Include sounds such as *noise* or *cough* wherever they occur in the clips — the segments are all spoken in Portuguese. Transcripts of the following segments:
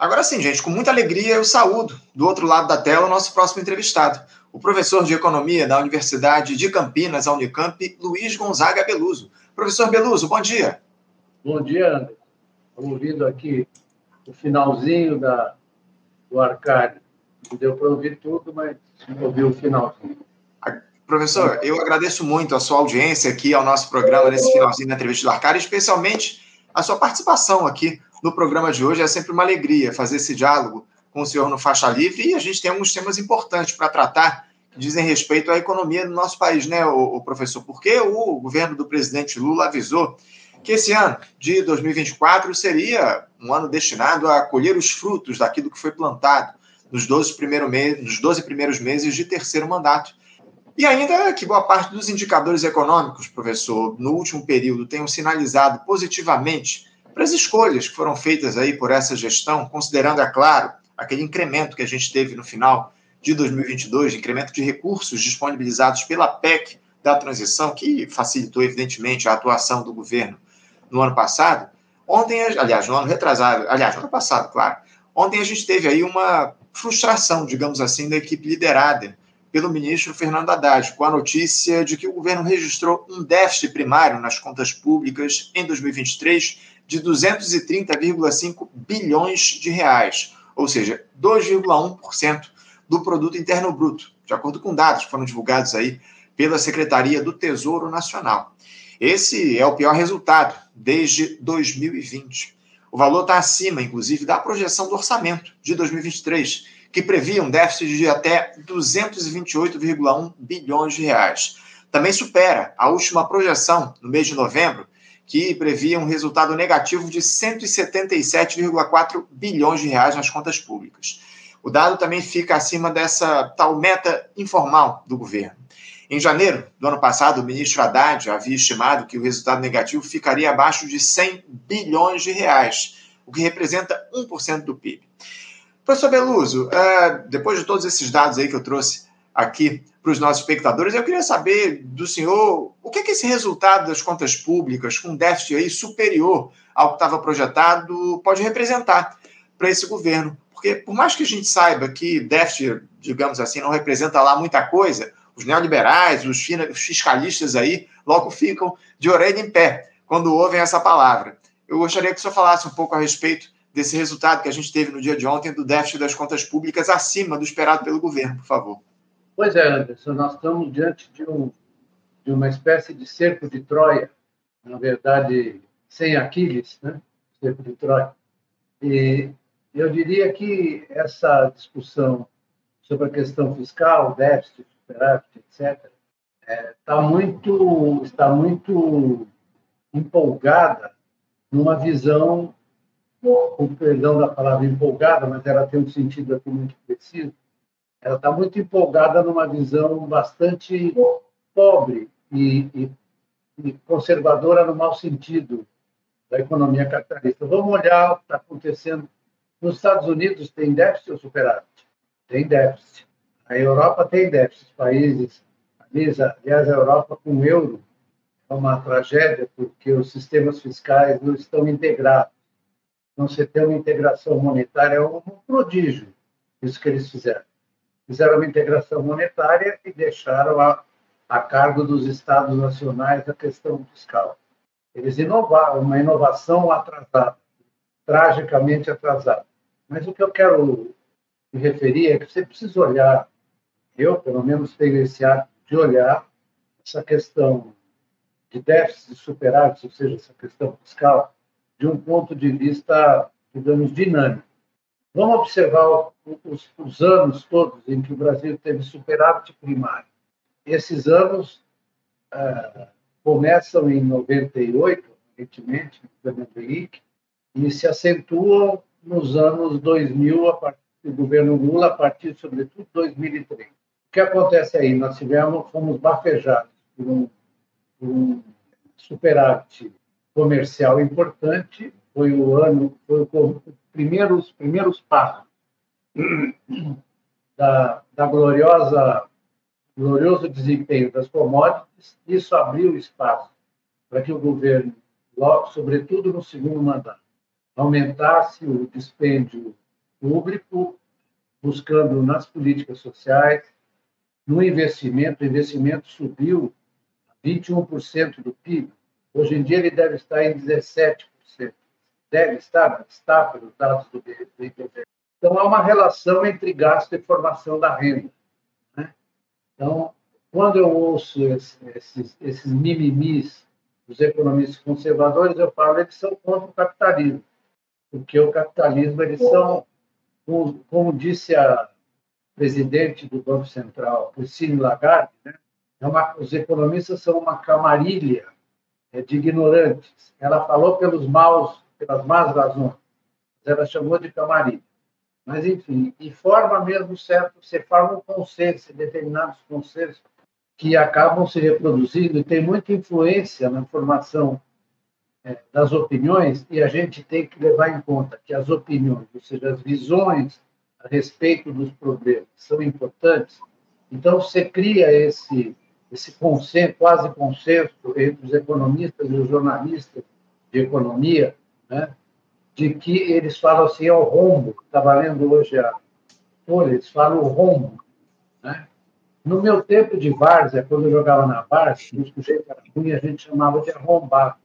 Agora sim, gente, com muita alegria eu saúdo do outro lado da tela o nosso próximo entrevistado, o professor de Economia da Universidade de Campinas, a Unicamp, Luiz Gonzaga Beluso. Professor Beluso, bom dia. Bom dia, André. Ouvindo aqui o finalzinho da, do Arcádio. Não deu para ouvir tudo, mas ouviu o finalzinho. Professor, eu agradeço muito a sua audiência aqui ao nosso programa nesse finalzinho da entrevista do Arcádio, especialmente a sua participação aqui no programa de hoje. É sempre uma alegria fazer esse diálogo com o senhor no Faixa Livre e a gente tem alguns temas importantes para tratar que dizem respeito à economia do nosso país, né, o, professor? Porque o governo do presidente Lula avisou que esse ano de 2024 seria um ano destinado a colher os frutos daquilo que foi plantado nos 12, primeiro me nos 12 primeiros meses de terceiro mandato. E ainda que boa parte dos indicadores econômicos, professor, no último período tenham sinalizado positivamente para as escolhas que foram feitas aí por essa gestão, considerando, é claro, aquele incremento que a gente teve no final de 2022, incremento de recursos disponibilizados pela PEC da transição, que facilitou, evidentemente, a atuação do governo no ano passado. Ontem, aliás, no ano retrasado, aliás, no ano passado, claro. Ontem a gente teve aí uma frustração, digamos assim, da equipe liderada pelo ministro Fernando Haddad, com a notícia de que o governo registrou um déficit primário nas contas públicas em 2023 de 230,5 bilhões de reais, ou seja, 2,1% do produto interno bruto, de acordo com dados que foram divulgados aí pela Secretaria do Tesouro Nacional. Esse é o pior resultado desde 2020. O valor está acima, inclusive, da projeção do orçamento de 2023, que previa um déficit de até 228,1 bilhões de reais. Também supera a última projeção, no mês de novembro, que previa um resultado negativo de 177,4 bilhões de reais nas contas públicas. O dado também fica acima dessa tal meta informal do governo. Em janeiro do ano passado, o ministro Haddad havia estimado que o resultado negativo ficaria abaixo de 100 bilhões de reais, o que representa 1% do PIB. Professor Beluso, é, depois de todos esses dados aí que eu trouxe aqui para os nossos espectadores, eu queria saber do senhor o que, é que esse resultado das contas públicas, com déficit aí superior ao que estava projetado, pode representar para esse governo. Porque, por mais que a gente saiba que déficit, digamos assim, não representa lá muita coisa, os neoliberais, os fiscalistas aí, logo ficam de orelha em pé quando ouvem essa palavra. Eu gostaria que o senhor falasse um pouco a respeito desse resultado que a gente teve no dia de ontem do déficit das contas públicas acima do esperado pelo governo, por favor. Pois é, Anderson, nós estamos diante de, um, de uma espécie de cerco de Troia, na verdade, sem Aquiles, né? cerco de Troia. E eu diria que essa discussão sobre a questão fiscal, déficit, superávit, etc., é, tá muito, está muito empolgada numa visão com perdão da palavra empolgada, mas ela tem um sentido aqui muito preciso, ela está muito empolgada numa visão bastante pobre e, e, e, conservadora no mau sentido da economia capitalista. Vamos olhar o que está acontecendo. Nos Estados Unidos tem déficit ou superávit? Tem déficit. A Europa tem déficit. Países, aliás, a Europa com o euro é uma tragédia porque os sistemas fiscais não estão integrados não se ter uma integração monetária é um prodígio, isso que eles fizeram. Fizeram uma integração monetária e deixaram a, a cargo dos Estados nacionais a questão fiscal. Eles inovaram, uma inovação atrasada, tragicamente atrasada. Mas o que eu quero me referir é que você precisa olhar, eu pelo menos tenho esse hábito de olhar essa questão de déficit superávit, ou seja, essa questão fiscal, de um ponto de vista, digamos, dinâmico. Vamos observar os, os anos todos em que o Brasil teve superávit primário. Esses anos ah, começam em 98, evidentemente, no Fernando Henrique, e se acentuam nos anos 2000, a partir do governo Lula, a partir, sobretudo, de 2003. O que acontece aí? Nós tivemos, fomos bafejados por um, por um superávit comercial importante, foi o ano, foi o primeiro, os primeiros passos da, da gloriosa, glorioso desempenho das commodities, isso abriu espaço para que o governo, logo, sobretudo no segundo mandato, aumentasse o dispêndio público, buscando nas políticas sociais, no investimento, o investimento subiu 21% do PIB. Hoje em dia ele deve estar em 17%. Deve estar, está pelos dados do IBGE. Então, há uma relação entre gasto e formação da renda. Né? Então, quando eu ouço esses, esses mimimis dos economistas conservadores, eu falo eles são contra o capitalismo. Porque o capitalismo, eles são, como, como disse a presidente do Banco Central, Christine Lagarde, né? é uma, os economistas são uma camarilha de ignorantes. Ela falou pelos maus, pelas más razões, ela chamou de camarilha. Mas, enfim, e forma mesmo certo, você forma um consenso, determinados consensos que acabam se reproduzindo e tem muita influência na formação é, das opiniões, e a gente tem que levar em conta que as opiniões, ou seja, as visões a respeito dos problemas são importantes. Então, você cria esse, esse consenso, quase consenso entre os economistas e os jornalistas de economia, né? de que eles falam assim, é o rombo, estava lendo hoje a Folha, eles falam o rombo. Né? No meu tempo de várzea, quando eu jogava na várzea, o sujeito era ruim, a gente chamava de arrombado.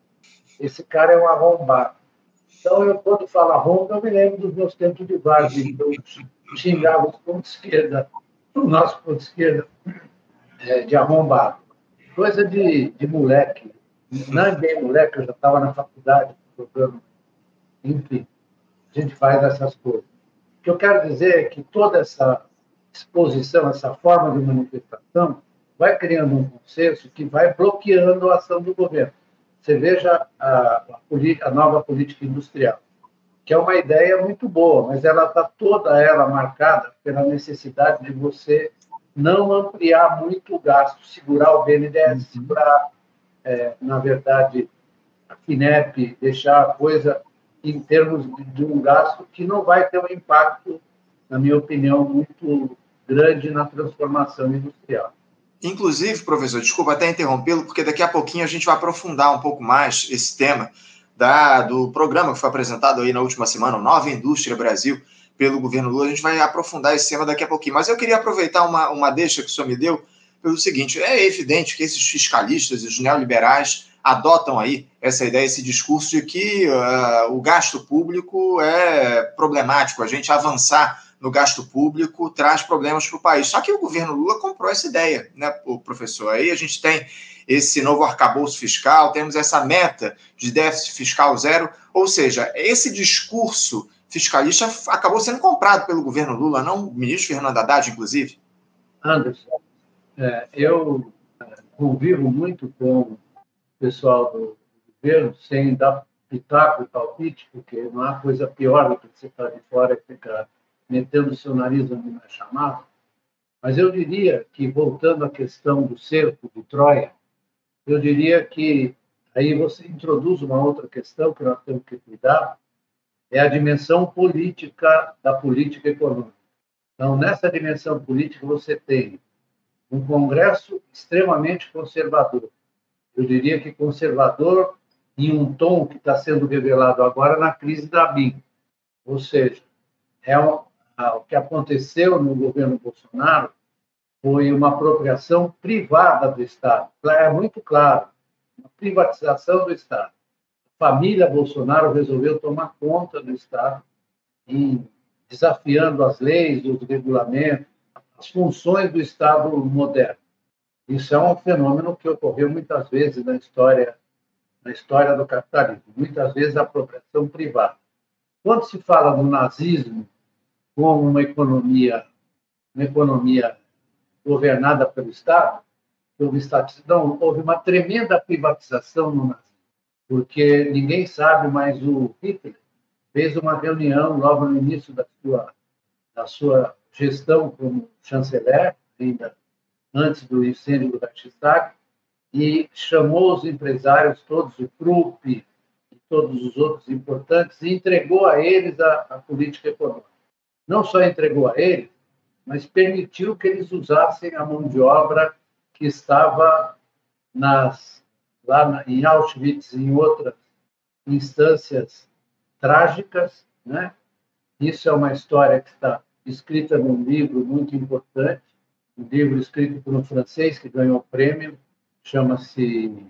Esse cara é um arrombado. Então, eu, quando falo arrombo, eu me lembro dos meus tempos de várzea. Então, xingava os pontos esquerda, o nosso ponto esquerda, é, de arrombado. Coisa de, de moleque. Não é bem moleque, eu já estava na faculdade, programa enfim, a gente faz essas coisas. O que eu quero dizer é que toda essa exposição, essa forma de manifestação, vai criando um consenso que vai bloqueando a ação do governo. Você veja a, a, a nova política industrial, que é uma ideia muito boa, mas ela está toda ela marcada pela necessidade de você não ampliar muito o gasto, segurar o BNDES, uhum. segurar, é, na verdade, a FINEP, deixar a coisa em termos de um gasto que não vai ter um impacto, na minha opinião, muito grande na transformação industrial. Inclusive, professor, desculpa até interrompê-lo, porque daqui a pouquinho a gente vai aprofundar um pouco mais esse tema da, do programa que foi apresentado aí na última semana, Nova Indústria Brasil, pelo governo Lula. A gente vai aprofundar esse tema daqui a pouquinho. Mas eu queria aproveitar uma, uma deixa que o senhor me deu pelo seguinte: é evidente que esses fiscalistas os neoliberais adotam aí essa ideia, esse discurso de que uh, o gasto público é problemático, a gente avançar no gasto público traz problemas para o país. Só que o governo Lula comprou essa ideia, né, professor? Aí a gente tem esse novo arcabouço fiscal, temos essa meta de déficit fiscal zero, ou seja, esse discurso fiscalista acabou sendo comprado pelo governo Lula, não o ministro Fernando Haddad, inclusive. Anderson, é, eu convivo muito com pessoal do governo, sem dar pitaco e palpite, porque não há coisa pior do que você estar de fora e ficar metendo o seu nariz onde não é chamado. Mas eu diria que, voltando à questão do cerco de Troia, eu diria que aí você introduz uma outra questão que nós temos que cuidar, é a dimensão política da política econômica. Então, nessa dimensão política, você tem um Congresso extremamente conservador, eu diria que conservador em um tom que está sendo revelado agora na crise da BIM. Ou seja, é o que aconteceu no governo Bolsonaro foi uma apropriação privada do Estado. É muito claro, uma privatização do Estado. Família Bolsonaro resolveu tomar conta do Estado, desafiando as leis, os regulamentos, as funções do Estado moderno. Isso é um fenômeno que ocorreu muitas vezes na história na história do capitalismo, muitas vezes a apropriação privada. Quando se fala do nazismo como uma economia uma economia governada pelo Estado, houve estatidão, houve uma tremenda privatização no nazismo, porque ninguém sabe, mas o Hitler fez uma reunião logo no início da sua da sua gestão como chanceler, ainda antes do incêndio do Reichstag, e chamou os empresários todos, o Krupp e todos os outros importantes, e entregou a eles a, a política econômica. Não só entregou a eles, mas permitiu que eles usassem a mão de obra que estava nas, lá na, em Auschwitz em outras instâncias trágicas, né? Isso é uma história que está escrita num livro muito importante, um livro escrito por um francês que ganhou o prêmio, chama-se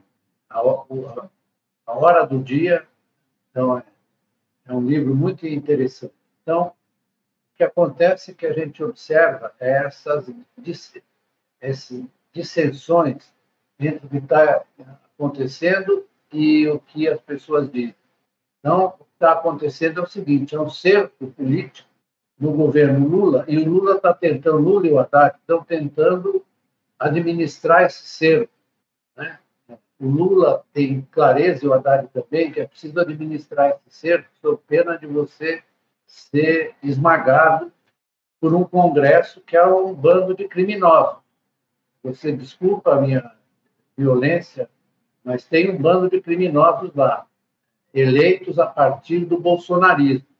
a, a Hora do Dia. Então, é, é um livro muito interessante. Então, o que acontece que a gente observa é essas, essas dissensões entre o que está acontecendo e o que as pessoas dizem. Então, o que está acontecendo é o seguinte: é um cerco político no governo Lula, e o Lula está tentando, Lula e o Haddad estão tentando administrar esse cerco. Né? O Lula tem clareza, e o Haddad também, que é preciso administrar esse cerco, sob pena de você ser esmagado por um Congresso que é um bando de criminosos. Você desculpa a minha violência, mas tem um bando de criminosos lá, eleitos a partir do bolsonarismo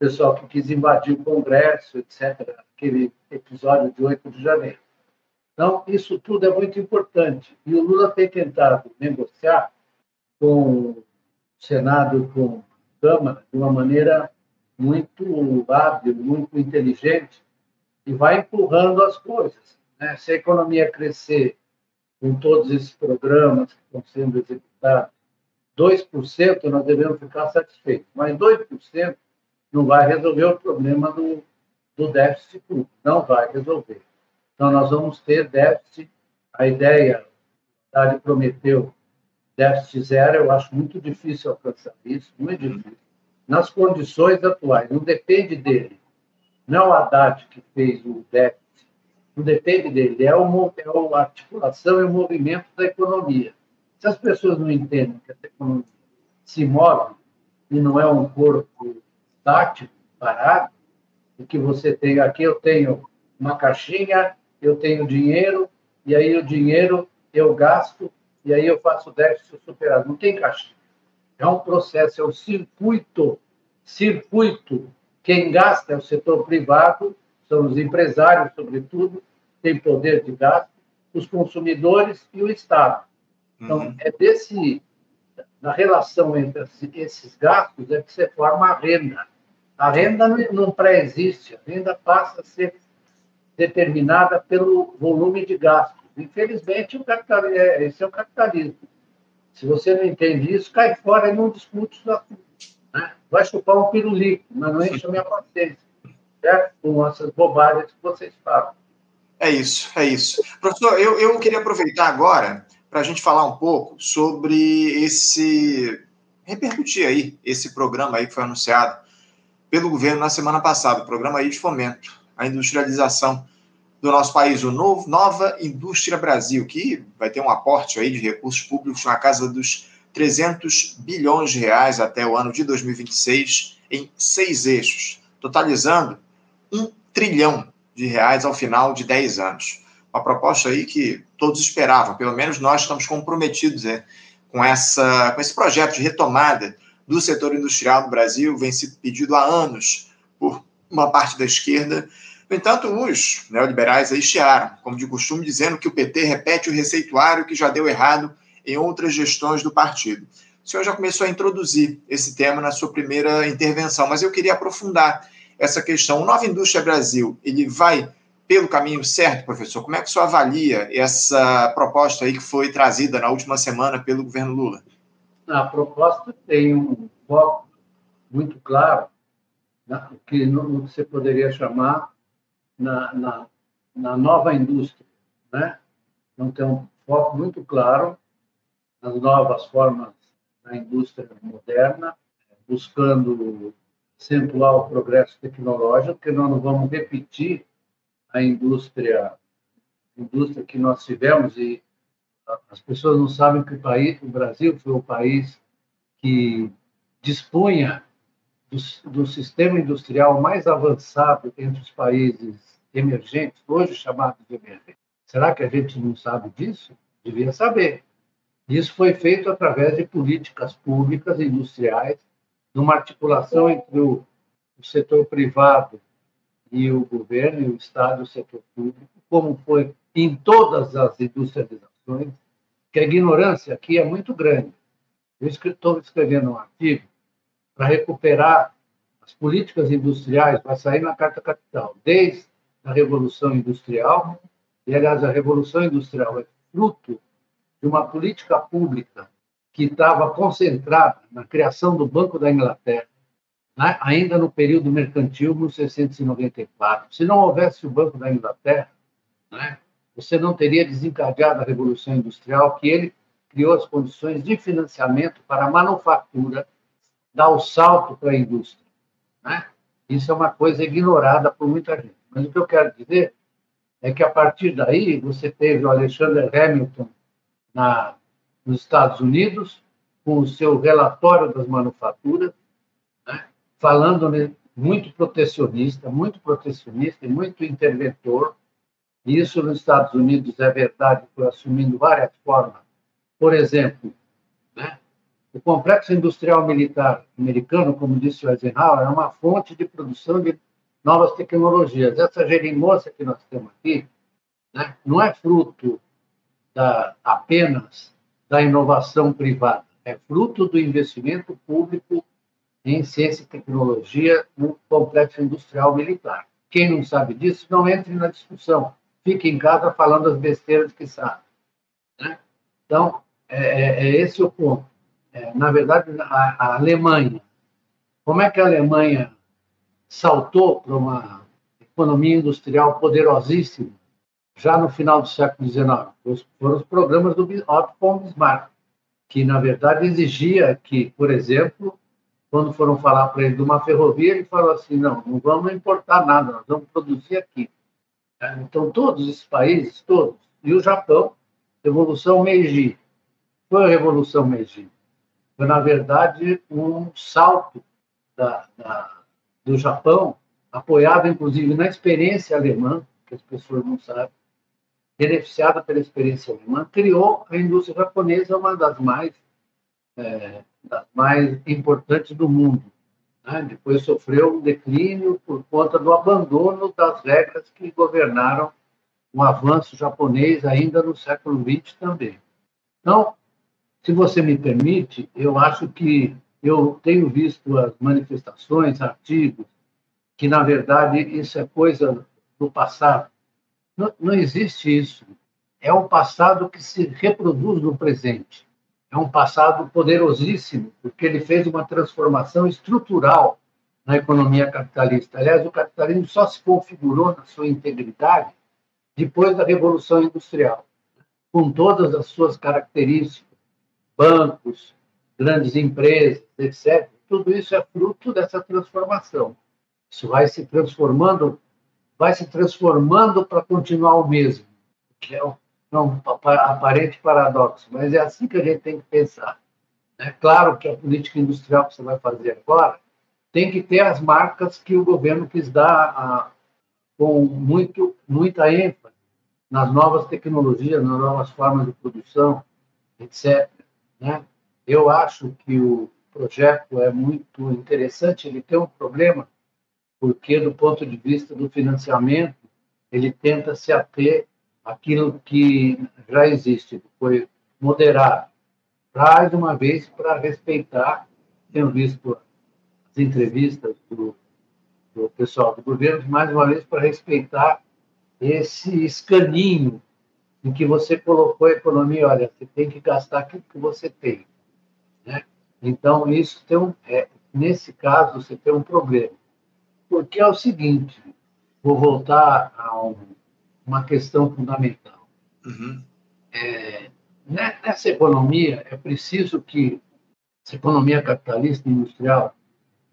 pessoal que quis invadir o Congresso, etc., aquele episódio de 8 de janeiro. Então, isso tudo é muito importante. E o Lula tem tentado negociar com o Senado, com a Câmara, de uma maneira muito hábil, muito inteligente, e vai empurrando as coisas. Né? Se a economia crescer com todos esses programas que estão sendo executados, 2%, nós devemos ficar satisfeitos. Mas 2% não vai resolver o problema do, do déficit público, não vai resolver. Então, nós vamos ter déficit, a ideia, a Haddad prometeu déficit zero, eu acho muito difícil alcançar isso, muito difícil. Nas condições atuais, não depende dele. Não é o Haddad que fez o déficit, não depende dele, é, o, é a articulação e o movimento da economia. Se as pessoas não entendem que a economia se move e não é um corpo tático, parado, o que você tem aqui, eu tenho uma caixinha, eu tenho dinheiro, e aí o dinheiro eu gasto, e aí eu faço déficit superado. Não tem caixinha. É um processo, é um circuito. Circuito. Quem gasta é o setor privado, são os empresários, sobretudo, tem poder de gasto, os consumidores e o Estado. Então, uhum. é desse, na relação entre esses gastos é que você forma a renda. A renda não pré-existe, a renda passa a ser determinada pelo volume de gastos. Infelizmente, o capital, é, esse é o capitalismo. Se você não entende isso, cai fora e não discute assuntos. Né? Vai chupar um pirulito, mas não enche a minha paciência. Certo? Com essas bobagens que vocês falam. É isso, é isso. Professor, eu, eu queria aproveitar agora para a gente falar um pouco sobre esse. repercutir aí esse programa aí que foi anunciado pelo governo na semana passada, o programa aí de fomento à industrialização do nosso país, o novo, Nova Indústria Brasil, que vai ter um aporte aí de recursos públicos na casa dos 300 bilhões de reais até o ano de 2026 em seis eixos, totalizando um trilhão de reais ao final de 10 anos. Uma proposta aí que todos esperavam, pelo menos nós estamos comprometidos é, com, essa, com esse projeto de retomada do setor industrial no Brasil vem sido pedido há anos por uma parte da esquerda. No entanto, os neoliberais aí chiaram, como de costume, dizendo que o PT repete o receituário que já deu errado em outras gestões do partido. O senhor já começou a introduzir esse tema na sua primeira intervenção, mas eu queria aprofundar essa questão. O Nova Indústria Brasil, ele vai pelo caminho certo, professor? Como é que o senhor avalia essa proposta aí que foi trazida na última semana pelo governo Lula? a proposta tem um foco muito claro, né, que no, que você poderia chamar na, na, na nova indústria. Né? Então, tem um foco muito claro nas novas formas da indústria moderna, buscando acentuar o progresso tecnológico, porque nós não vamos repetir a indústria, a indústria que nós tivemos e as pessoas não sabem que o país, o Brasil foi o país que dispunha do, do sistema industrial mais avançado entre os países emergentes, hoje chamados de emergentes. Será que a gente não sabe disso? Devia saber. Isso foi feito através de políticas públicas industriais, numa articulação entre o, o setor privado e o governo, e o Estado e o setor público, como foi em todas as industrializações que a ignorância aqui é muito grande. Eu estou escrevendo um artigo para recuperar as políticas industriais, vai sair na Carta Capital, desde a Revolução Industrial, e, aliás, a Revolução Industrial é fruto de uma política pública que estava concentrada na criação do Banco da Inglaterra, né? ainda no período mercantil, 1694. Se não houvesse o Banco da Inglaterra, né? você não teria desencadeado a Revolução Industrial, que ele criou as condições de financiamento para a manufatura dar o salto para a indústria. Né? Isso é uma coisa ignorada por muita gente. Mas o que eu quero dizer é que, a partir daí, você teve o Alexander Hamilton na, nos Estados Unidos, com o seu relatório das manufaturas, né? falando muito protecionista, muito protecionista e muito interventor. Isso nos Estados Unidos é verdade, foi assumindo várias formas. Por exemplo, né? o complexo industrial militar americano, como disse o Eisenhower, é uma fonte de produção de novas tecnologias. Essa geringonça que nós temos aqui né, não é fruto da, apenas da inovação privada, é fruto do investimento público em ciência e tecnologia no complexo industrial militar. Quem não sabe disso, não entre na discussão. Fique em casa falando as besteiras que sabe. Né? Então, é, é, é, esse o ponto. É, na verdade, a, a Alemanha, como é que a Alemanha saltou para uma economia industrial poderosíssima já no final do século XIX. Foram os programas do Otto von Bismarck, que, na verdade, exigia que, por exemplo, quando foram falar para ele de uma ferrovia, ele falou assim, não, não vamos importar nada, nós vamos produzir aqui. Então, todos esses países, todos, e o Japão, Revolução Meiji. Foi a Revolução Meiji. Foi, na verdade, um salto da, da do Japão, apoiado inclusive na experiência alemã, que as pessoas não sabem, beneficiada pela experiência alemã, criou a indústria japonesa, uma das mais, é, das mais importantes do mundo. Né? Depois sofreu um declínio por conta do abandono das regras que governaram o avanço japonês ainda no século XX também. Então, se você me permite, eu acho que eu tenho visto as manifestações, artigos, que, na verdade, isso é coisa do passado. Não, não existe isso. É um passado que se reproduz no presente. É um passado poderosíssimo, porque ele fez uma transformação estrutural na economia capitalista. Aliás, o capitalismo só se configurou na sua integridade depois da Revolução Industrial, com todas as suas características, bancos, grandes empresas, etc. Tudo isso é fruto dessa transformação. Isso vai se transformando, vai se transformando para continuar o mesmo, que é um, um aparente paradoxo, mas é assim que a gente tem que pensar. É claro que a política industrial que você vai fazer agora tem que ter as marcas que o governo quis dar a, com muito, muita ênfase nas novas tecnologias, nas novas formas de produção, etc. Né? Eu acho que o projeto é muito interessante. Ele tem um problema, porque, do ponto de vista do financiamento, ele tenta se ater àquilo que já existe, foi moderado. Mais uma vez, para respeitar, tenho visto as entrevistas do, do pessoal do governo, mais uma vez, para respeitar esse escaninho em que você colocou a economia, olha, você tem que gastar aquilo que você tem. Né? Então, isso tem um, é, nesse caso, você tem um problema. Porque é o seguinte, vou voltar a um, uma questão fundamental. Uhum. É, né, nessa economia, é preciso que, essa economia capitalista industrial,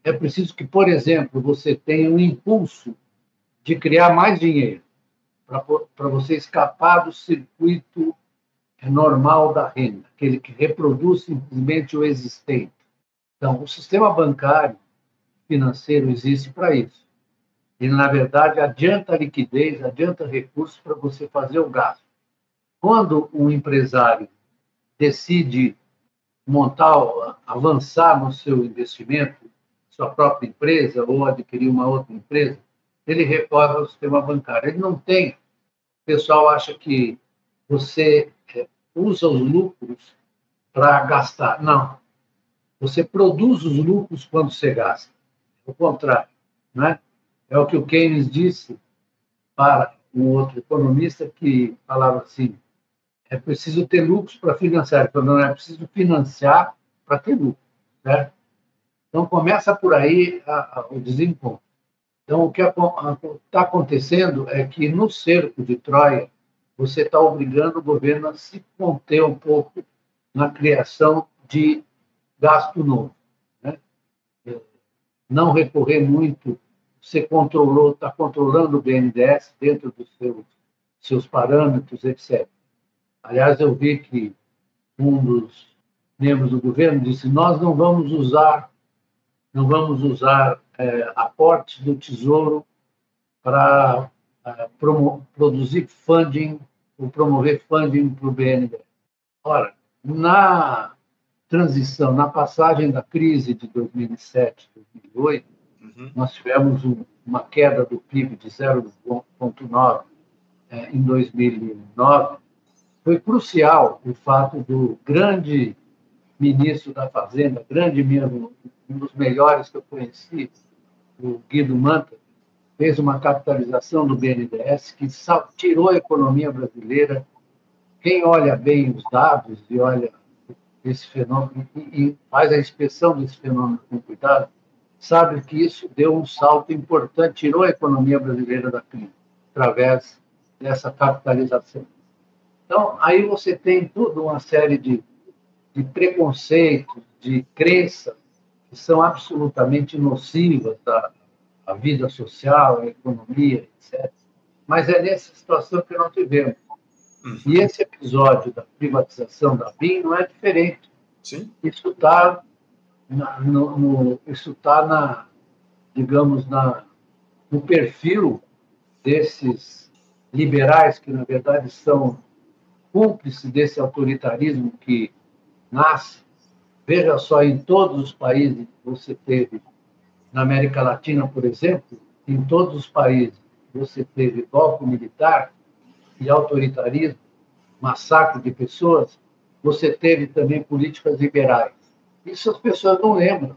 é preciso que, por exemplo, você tenha um impulso de criar mais dinheiro para você escapar do circuito normal da renda, aquele que reproduz simplesmente o existente. Então, o sistema bancário financeiro existe para isso. Ele, na verdade, adianta liquidez, adianta recursos para você fazer o gasto. Quando um empresário decide montar, avançar no seu investimento, sua própria empresa ou adquirir uma outra empresa, ele recorre ao sistema bancário. Ele não tem. O pessoal acha que você usa os lucros para gastar. Não. Você produz os lucros quando você gasta. O contrário. Né? É o que o Keynes disse para um outro economista que falava assim: é preciso ter lucros para financiar, então não é preciso financiar para ter lucro. Certo? Então começa por aí a, a, o desencontro. Então o que está acontecendo é que no cerco de Troia você está obrigando o governo a se conter um pouco na criação de gasto novo. Não recorrer muito, você controlou, está controlando o BNDES dentro dos seus, seus parâmetros, etc. Aliás, eu vi que um dos membros do governo disse: nós não vamos usar, não vamos usar é, aportes do Tesouro para é, produzir funding ou promover funding para o BNDES. Ora, na transição, na passagem da crise de 2007, 2008, uhum. nós tivemos um, uma queda do PIB de 0,9 é, em 2009. Foi crucial o fato do grande ministro da Fazenda, grande mesmo, um dos melhores que eu conheci, o Guido Manta, fez uma capitalização do BNDES que tirou a economia brasileira. Quem olha bem os dados e olha esse fenômeno e faz a inspeção desse fenômeno com cuidado, sabe que isso deu um salto importante, tirou a economia brasileira da crise através dessa capitalização. Então, aí você tem toda uma série de, de preconceitos, de crenças que são absolutamente nocivas à, à vida social, à economia, etc. Mas é nessa situação que nós vivemos. Uhum. E esse episódio da privatização da BIM não é diferente. Sim. Isso está no, no, isso tá na, digamos, na, no perfil desses liberais que, na verdade, são cúmplices desse autoritarismo que nasce. Veja só, em todos os países que você teve, na América Latina, por exemplo, em todos os países você teve golpe militar, e autoritarismo, massacre de pessoas, você teve também políticas liberais. Isso as pessoas não lembram,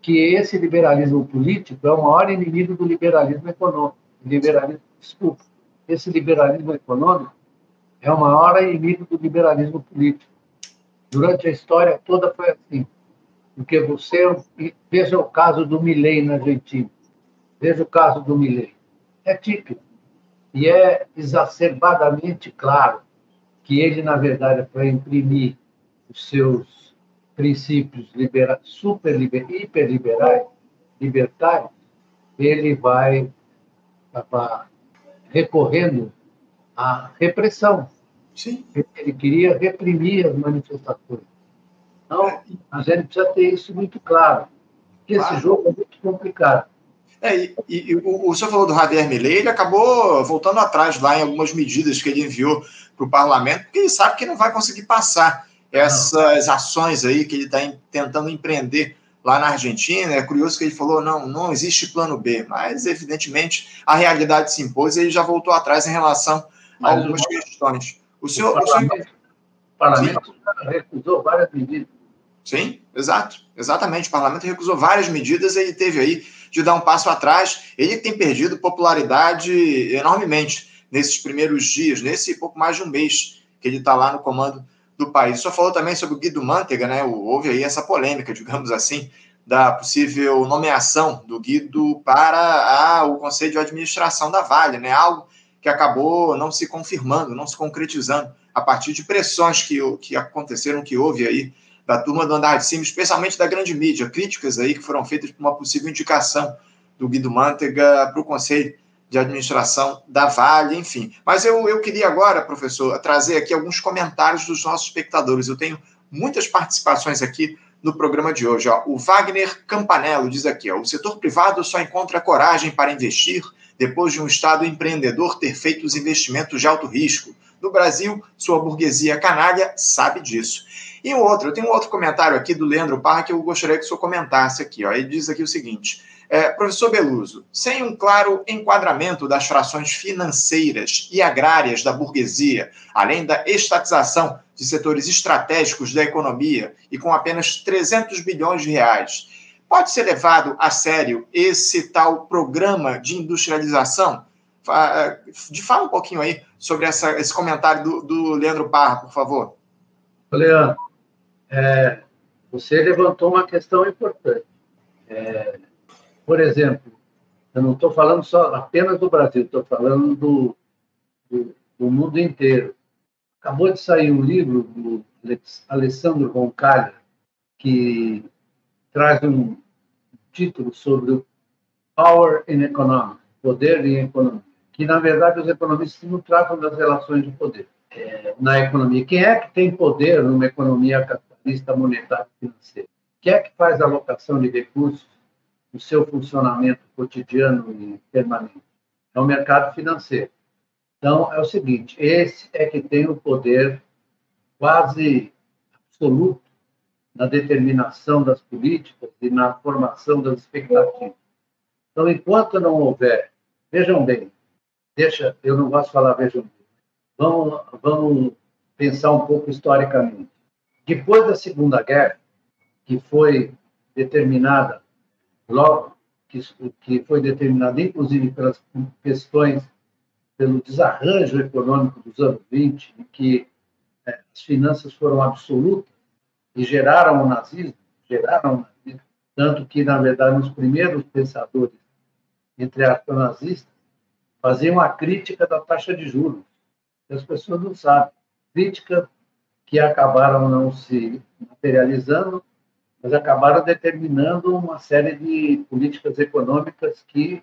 que esse liberalismo político é o maior inimigo do liberalismo econômico. Liberalismo, desculpa, esse liberalismo econômico é o maior inimigo do liberalismo político. Durante a história toda foi assim. Porque você veja o caso do Milley na Argentina. Veja o caso do Milley. É típico e é exacerbadamente claro que ele, na verdade, para imprimir os seus princípios libera super hiperliberais, libertários, ele vai acabar recorrendo à repressão. Sim. Ele queria reprimir as manifestações. Então, a gente precisa ter isso muito claro, que esse jogo é muito complicado. É, e, e, o, o senhor falou do Javier Milei, ele acabou voltando atrás lá em algumas medidas que ele enviou para o parlamento, porque ele sabe que não vai conseguir passar essas não. ações aí que ele está tentando empreender lá na Argentina. É curioso que ele falou: não, não existe plano B, mas evidentemente a realidade se impôs e ele já voltou atrás em relação a algumas o, questões. O senhor. O parlamento, o senhor... Parlamento recusou várias medidas. Sim, exato, exatamente. O parlamento recusou várias medidas e ele teve aí de dar um passo atrás. Ele tem perdido popularidade enormemente nesses primeiros dias, nesse pouco mais de um mês que ele está lá no comando do país. Só falou também sobre o Guido Mantega, né? Houve aí essa polêmica, digamos assim, da possível nomeação do Guido para a, o Conselho de Administração da Vale, né? Algo que acabou não se confirmando, não se concretizando a partir de pressões que, que aconteceram, que houve aí da turma do andar de cima, especialmente da grande mídia, críticas aí que foram feitas por uma possível indicação do Guido Mantega para o Conselho de Administração da Vale, enfim. Mas eu, eu queria agora, professor, trazer aqui alguns comentários dos nossos espectadores. Eu tenho muitas participações aqui no programa de hoje. Ó. O Wagner Campanello diz aqui: ó, o setor privado só encontra coragem para investir depois de um Estado empreendedor ter feito os investimentos de alto risco. No Brasil, sua burguesia canalha sabe disso. E o outro, eu tenho um outro comentário aqui do Leandro Parra que eu gostaria que o senhor comentasse aqui. Ó. Ele diz aqui o seguinte: é, professor Beluso, sem um claro enquadramento das frações financeiras e agrárias da burguesia, além da estatização de setores estratégicos da economia e com apenas 300 bilhões de reais, pode ser levado a sério esse tal programa de industrialização? Fala um pouquinho aí sobre essa, esse comentário do, do Leandro Parra, por favor. Leandro, é, você levantou uma questão importante. É, por exemplo, eu não estou falando só apenas do Brasil, estou falando do, do, do, mundo inteiro. Acabou de sair um livro do Alessandro Roncalha, que traz um título sobre Power in Economics, poder em economia, que na verdade os economistas não tratam das relações de poder é, na economia. Quem é que tem poder numa economia capitalista monetária financeira? Quem é que faz a alocação de recursos no seu funcionamento cotidiano e permanente? É o mercado financeiro. Então, é o seguinte: esse é que tem o poder quase absoluto na determinação das políticas e na formação das expectativas. Então, enquanto não houver, vejam bem, deixa, eu não gosto de falar vejam vamos, vamos pensar um pouco historicamente. Depois da Segunda Guerra, que foi determinada logo que, que foi determinada inclusive pelas questões pelo desarranjo econômico dos anos 20, em que é, as finanças foram absolutas, e geraram o nazismo, geraram o nazismo, tanto que, na verdade, os primeiros pensadores, entre aspas, nazistas, faziam a crítica da taxa de juros, as pessoas não sabem. Crítica que acabaram não se materializando, mas acabaram determinando uma série de políticas econômicas que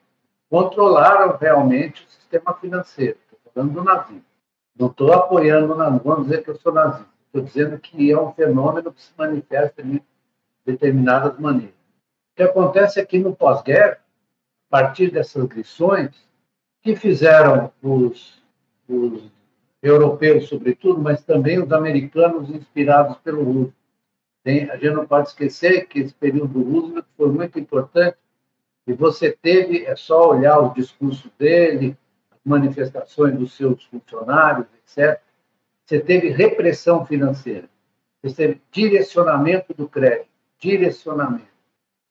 controlaram realmente o sistema financeiro. Estou falando do nazismo. Não estou apoiando, não vamos dizer que eu sou nazista Estou dizendo que é um fenômeno que se manifesta de determinadas maneiras. O que acontece é que no pós-guerra, a partir dessas lições, que fizeram os, os europeus, sobretudo, mas também os americanos inspirados pelo Roosevelt. A gente não pode esquecer que esse período do Roosevelt foi muito importante e você teve, é só olhar os discursos dele, as manifestações dos seus funcionários, etc. Você teve repressão financeira, você teve direcionamento do crédito, direcionamento,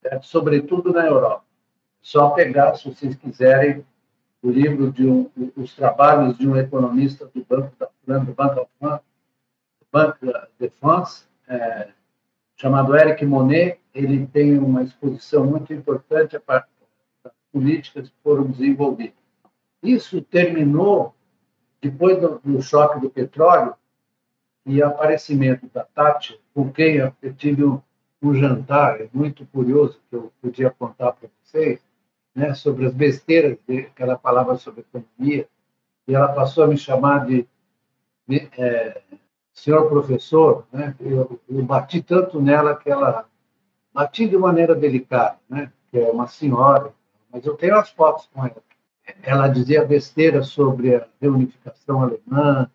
certo? sobretudo na Europa. Só pegar, se vocês quiserem, o livro de um, os trabalhos de um economista do Banco da do Banco Banco de France, é, chamado Eric Monet, ele tem uma exposição muito importante a partir das políticas que foram desenvolvidas. Isso terminou depois do, do choque do petróleo e aparecimento da Tati, com quem eu tive um, um jantar muito curioso que eu podia contar para vocês, né, sobre as besteiras de, que ela falava sobre economia, e ela passou a me chamar de, é, senhor professor, né? Eu, eu, bati tanto nela que ela bati de maneira delicada, né? Que é uma senhora, mas eu tenho as fotos com ela ela dizia besteira sobre a reunificação alemã,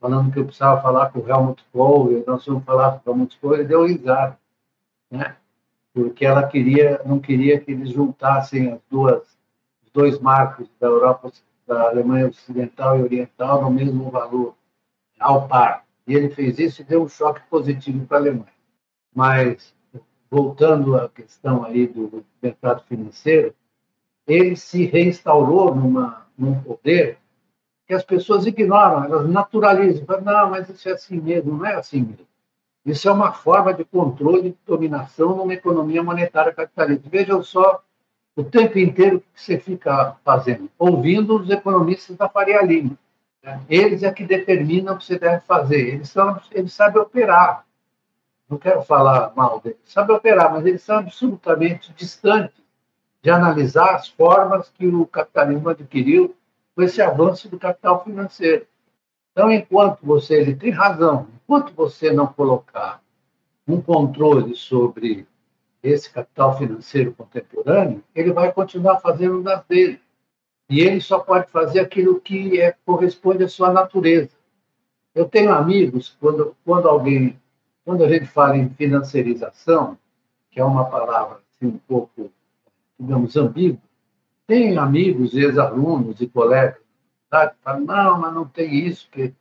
falando que eu precisava falar com o Helmut Kohl, e nós fomos falar com o Helmut Kohl, ele deu risada, né? Porque ela queria, não queria que eles juntassem as duas, os dois marcos da Europa, da Alemanha Ocidental e Oriental no mesmo valor, ao par. E ele fez isso e deu um choque positivo para a Alemanha. Mas, voltando à questão aí do mercado financeiro, ele se reinstaurou numa, num poder que as pessoas ignoram, elas naturalizam. Não, mas isso é assim mesmo, não é assim mesmo. Isso é uma forma de controle e dominação numa economia monetária capitalista. Vejam só o tempo inteiro que você fica fazendo, ouvindo os economistas da Faria Lima. Eles é que determinam o que você deve fazer. Eles, são, eles sabem operar. Não quero falar mal deles. Sabem operar, mas eles são absolutamente distantes de analisar as formas que o capitalismo adquiriu com esse avanço do capital financeiro. Então, enquanto você, ele tem razão, enquanto você não colocar um controle sobre esse capital financeiro contemporâneo, ele vai continuar fazendo das dele. E ele só pode fazer aquilo que é, corresponde à sua natureza. Eu tenho amigos, quando, quando alguém, quando a gente fala em financiarização, que é uma palavra assim, um pouco digamos, ambíguo. Tem amigos, ex-alunos e colegas que falam, não, mas não tem isso, que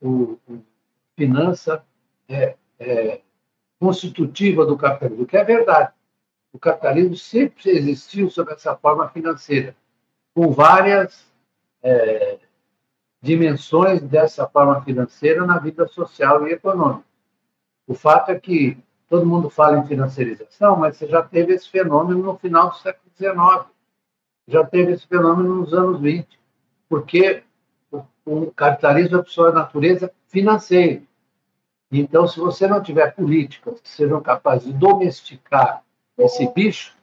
o, o finança é, é constitutiva do capitalismo, que é verdade. o capitalismo sempre existiu sob essa forma financeira, com várias é, dimensões dessa forma financeira na vida social e econômica. O fato é que todo mundo fala em financiarização, mas você já teve esse fenômeno no final do século XIX, já teve esse fenômeno nos anos 20, porque o, capitalismo é, por sua natureza, financeiro. Então, se você não tiver políticas que sejam capazes de domesticar esse bicho,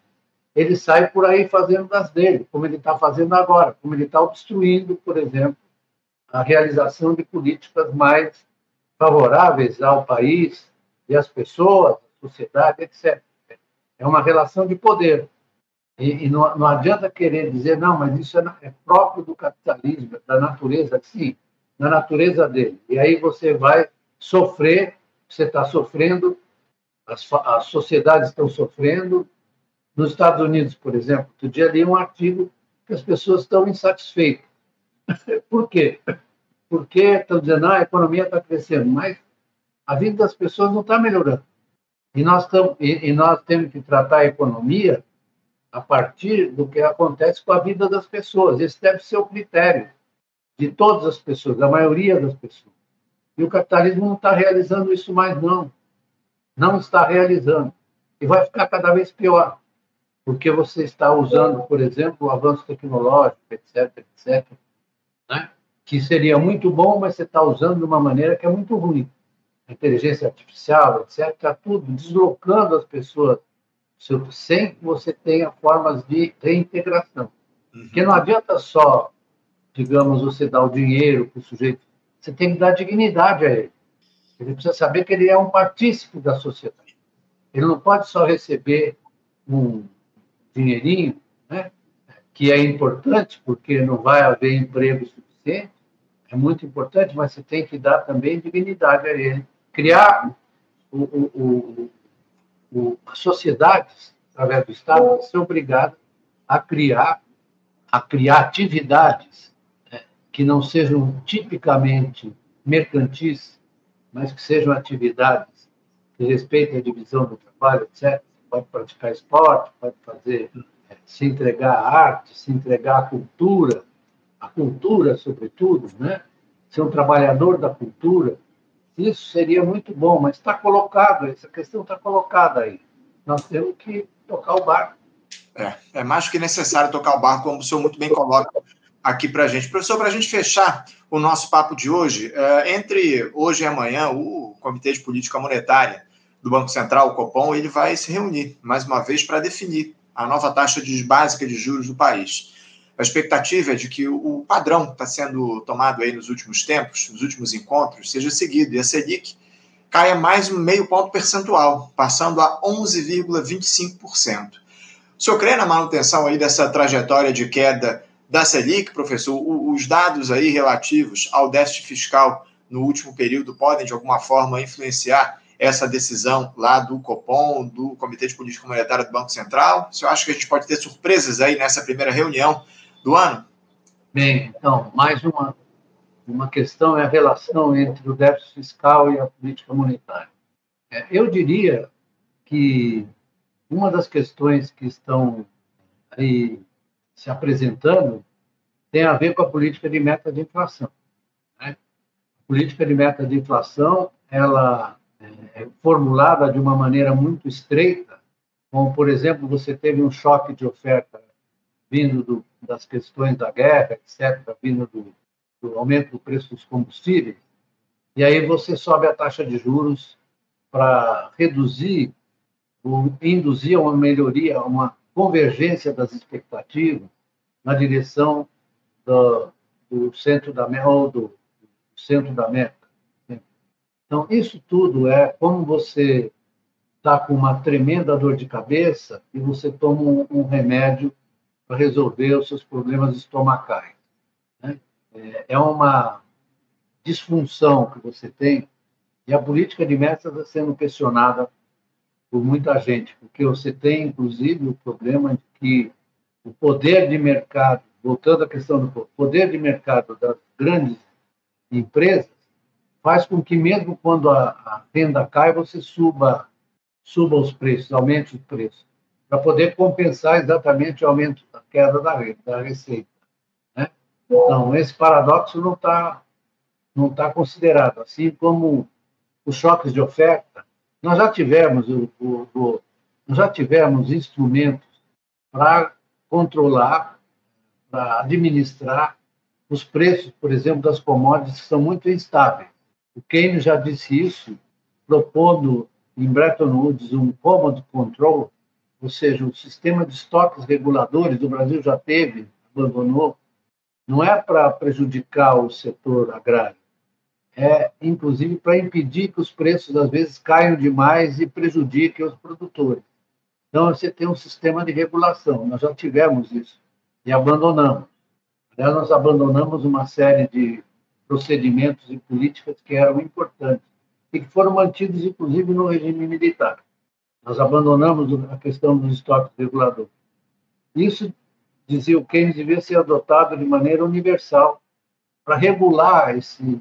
ele sai por aí fazendo das dele, como ele está fazendo agora, como ele está obstruindo, por exemplo, a realização de políticas mais favoráveis ao país e às pessoas, à sociedade, etc. É uma relação de poder. E, e não, não, adianta querer dizer, não, mas isso é, é próprio do capitalismo, é da natureza, sim, da natureza dele. E aí você vai sofrer, você está sofrendo, as, as sociedades estão sofrendo. Nos Estados Unidos, por exemplo, outro dia li um artigo que as pessoas estão insatisfeitas. *laughs* Por quê? Porque estão dizendo, ah, a economia está crescendo, mas a vida das pessoas não está melhorando. E nós, estamos, e, e nós temos que tratar a economia a partir do que acontece com a vida das pessoas. Esse deve ser o critério de todas as pessoas, da maioria das pessoas. E o capitalismo não está realizando isso mais, não. Não está realizando. E vai ficar cada vez pior, porque você está usando, por exemplo, o avanço tecnológico, etc., etc., né? que seria muito bom, mas você está usando de uma maneira que é muito ruim. A inteligência artificial, etc., está tudo deslocando as pessoas sem que você tenha formas de reintegração. Uhum. Porque não adianta só, digamos, você dar o dinheiro para o sujeito você tem que dar dignidade a ele. Ele precisa saber que ele é um partícipe da sociedade. Ele não pode só receber um dinheirinho, né, que é importante, porque não vai haver emprego suficiente, é muito importante, mas você tem que dar também dignidade a ele. Criar o, o, o, as sociedades, através do Estado, ser obrigada a criar, a criar atividades que não sejam tipicamente mercantis, mas que sejam atividades que respeitem a divisão do trabalho, etc. Pode praticar esporte, pode fazer, é, se entregar à arte, se entregar à cultura, a cultura, sobretudo, né? ser um trabalhador da cultura. Isso seria muito bom, mas está colocado, essa questão está colocada aí. Nós temos que tocar o barco. É, é mais que necessário tocar o barco, como o senhor muito bem coloca aqui para a gente. Professor, para a gente fechar o nosso papo de hoje, é, entre hoje e amanhã, o Comitê de Política Monetária do Banco Central, o Copom, ele vai se reunir mais uma vez para definir a nova taxa de básica de juros do país. A expectativa é de que o padrão que está sendo tomado aí nos últimos tempos, nos últimos encontros, seja seguido e a Selic caia mais um meio ponto percentual, passando a 11,25%. O senhor crê na manutenção aí dessa trajetória de queda da Selic, professor, os dados aí relativos ao déficit fiscal no último período podem, de alguma forma, influenciar essa decisão lá do Copom, do Comitê de Política Monetária do Banco Central? Senhor acha que a gente pode ter surpresas aí nessa primeira reunião do ano? Bem, então, mais uma, uma questão é a relação entre o déficit fiscal e a política monetária. É, eu diria que uma das questões que estão aí se apresentando tem a ver com a política de meta de inflação. Né? A política de meta de inflação ela é, é formulada de uma maneira muito estreita, como, por exemplo, você teve um choque de oferta vindo do, das questões da guerra, etc., vindo do, do aumento do preço dos combustíveis, e aí você sobe a taxa de juros para reduzir, induzir uma melhoria, uma convergência das expectativas na direção do, do centro da meta ou do, do centro da meta. Então, isso tudo é como você está com uma tremenda dor de cabeça e você toma um, um remédio para resolver os seus problemas estomacais. Né? É, é uma disfunção que você tem e a política de metas está sendo questionada por muita gente, porque você tem, inclusive, o problema de que o poder de mercado, voltando à questão do poder de mercado das grandes empresas, faz com que mesmo quando a, a renda cai, você suba, suba os preços, aumente os preços. para poder compensar exatamente o aumento da queda da, da receita. Né? Então, esse paradoxo não está não tá considerado, assim como os choques de oferta. Nós já tivemos, o, o, o nós já tivemos instrumentos para controlar, para administrar os preços, por exemplo, das commodities que são muito instáveis. O Keynes já disse isso, propondo em Bretton Woods um commodity control, ou seja, um sistema de estoques reguladores, o Brasil já teve, abandonou, não é para prejudicar o setor agrário, é inclusive para impedir que os preços às vezes caiam demais e prejudiquem os produtores. Então você tem um sistema de regulação. Nós já tivemos isso e abandonamos. Aliás, nós abandonamos uma série de procedimentos e políticas que eram importantes e que foram mantidos, inclusive, no regime militar. Nós abandonamos a questão dos estoques reguladores. Isso, dizia o Keynes, devia ser adotado de maneira universal para regular esse,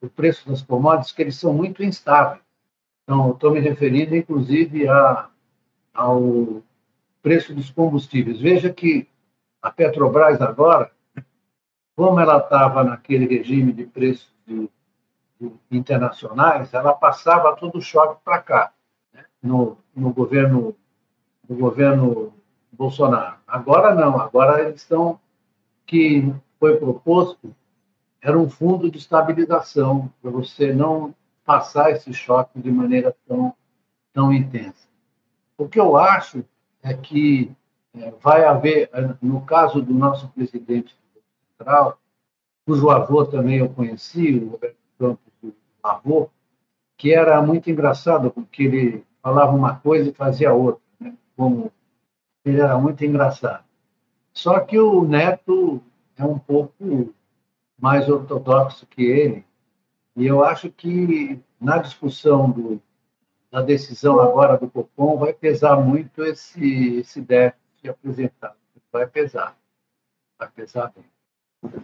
o preço das commodities, que eles são muito instáveis. Então, estou me referindo, inclusive, a, ao preço dos combustíveis. Veja que a Petrobras agora como ela estava naquele regime de preços de, de internacionais, ela passava todo o choque para cá, né? no, no, governo, no governo Bolsonaro. Agora não, agora eles estão, que foi proposto, era um fundo de estabilização, para você não passar esse choque de maneira tão, tão intensa. O que eu acho é que é, vai haver, no caso do nosso presidente Central, cujo avô também eu conheci, o Roberto Campos, o avô, que era muito engraçado, porque ele falava uma coisa e fazia outra. Né? Como ele era muito engraçado. Só que o neto é um pouco mais ortodoxo que ele, e eu acho que na discussão do, da decisão agora do Copom vai pesar muito esse, esse déficit apresentado. Vai pesar. Vai pesar bem.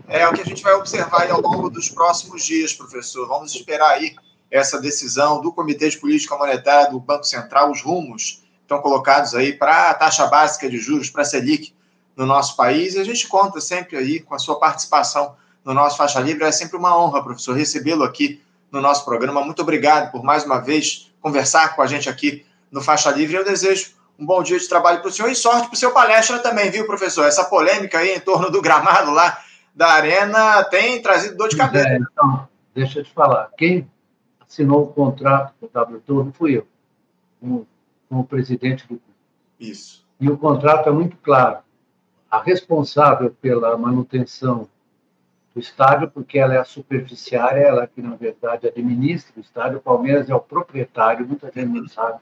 É o que a gente vai observar ao longo dos próximos dias, professor. Vamos esperar aí essa decisão do Comitê de Política Monetária do Banco Central, os rumos estão colocados aí para a taxa básica de juros, para a Selic no nosso país. E a gente conta sempre aí com a sua participação no nosso Faixa Livre. É sempre uma honra, professor, recebê-lo aqui no nosso programa. Muito obrigado por mais uma vez conversar com a gente aqui no Faixa Livre. Eu desejo um bom dia de trabalho para o senhor e sorte para o seu palestra também, viu, professor? Essa polêmica aí em torno do gramado lá da Arena tem trazido dor de cabeça. É, então, deixa eu te falar. Quem assinou o contrato com o WTO fui eu, como, como presidente do clube. Isso. E o contrato é muito claro. A responsável pela manutenção do estádio, porque ela é a superficiária, ela que, na verdade, administra o estádio. O Palmeiras é o proprietário, muita gente não sabe.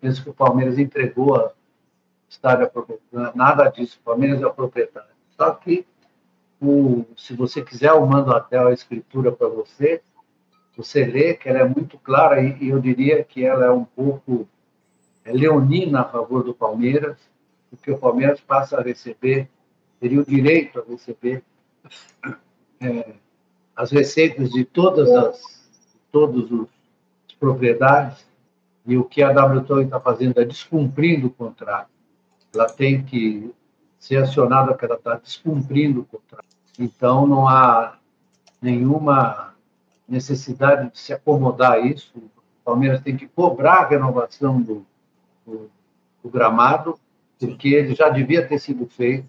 Pensa que o Palmeiras entregou o estádio a Nada disso, o Palmeiras é o proprietário. Só que o, se você quiser, eu mando até a escritura para você. Você lê que ela é muito clara e, e eu diria que ela é um pouco é leonina a favor do Palmeiras, porque o Palmeiras passa a receber, teria o direito a receber é, as receitas de todas as todos os propriedades e o que a WTO está fazendo é descumprindo o contrato. Ela tem que ser acionada porque ela está descumprindo o contrato. Então, não há nenhuma necessidade de se acomodar a isso. O Palmeiras tem que cobrar a renovação do, do, do gramado, porque ele já devia ter sido feito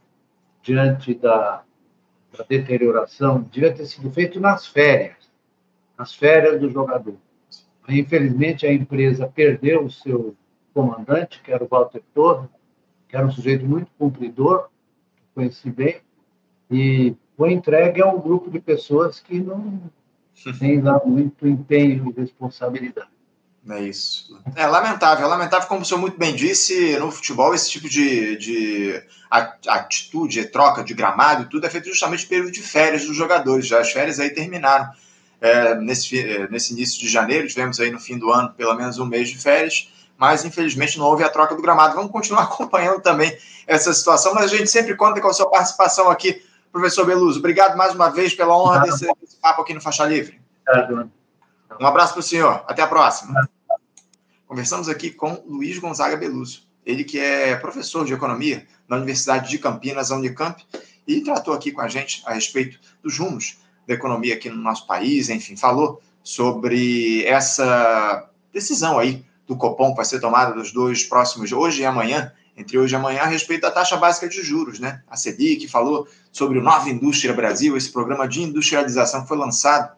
diante da, da deterioração, devia ter sido feito nas férias, nas férias do jogador. Infelizmente, a empresa perdeu o seu comandante, que era o Walter Torres, que era um sujeito muito cumpridor, conheci bem, e foi entregue a um grupo de pessoas que não *laughs* tem lá muito empenho e responsabilidade. É isso. É lamentável, é lamentável, como o senhor muito bem disse, no futebol esse tipo de, de atitude, troca de gramado e tudo é feito justamente no período de férias dos jogadores. Já as férias aí terminaram é, nesse, é, nesse início de janeiro, tivemos aí no fim do ano pelo menos um mês de férias, mas infelizmente não houve a troca do gramado. Vamos continuar *laughs* acompanhando também essa situação, mas a gente sempre conta com a sua participação aqui Professor Beluso, obrigado mais uma vez pela honra desse, desse, papo aqui no Faixa Livre. Um abraço para o senhor. Até a próxima. Conversamos aqui com Luiz Gonzaga Beluso, ele que é professor de economia na Universidade de Campinas, a Unicamp, e tratou aqui com a gente a respeito dos rumos da economia aqui no nosso país, enfim, falou sobre essa decisão aí do Copom que vai ser tomada dos dois próximos, hoje e amanhã, entre hoje e amanhã, a respeito da taxa básica de juros, né? A Selic falou sobre o Nova Indústria Brasil, esse programa de industrialização que foi lançado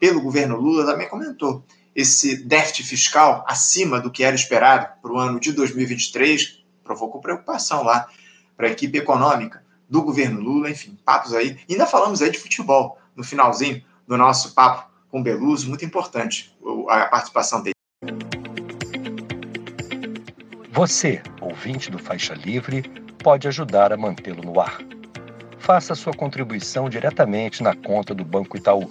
pelo governo Lula, também comentou esse déficit fiscal acima do que era esperado para o ano de 2023, provocou preocupação lá para a equipe econômica do governo Lula, enfim, papos aí. E ainda falamos aí de futebol no finalzinho do nosso papo com Beluso, muito importante a participação dele. Você, ouvinte do Faixa Livre, pode ajudar a mantê-lo no ar. Faça sua contribuição diretamente na conta do Banco Itaú,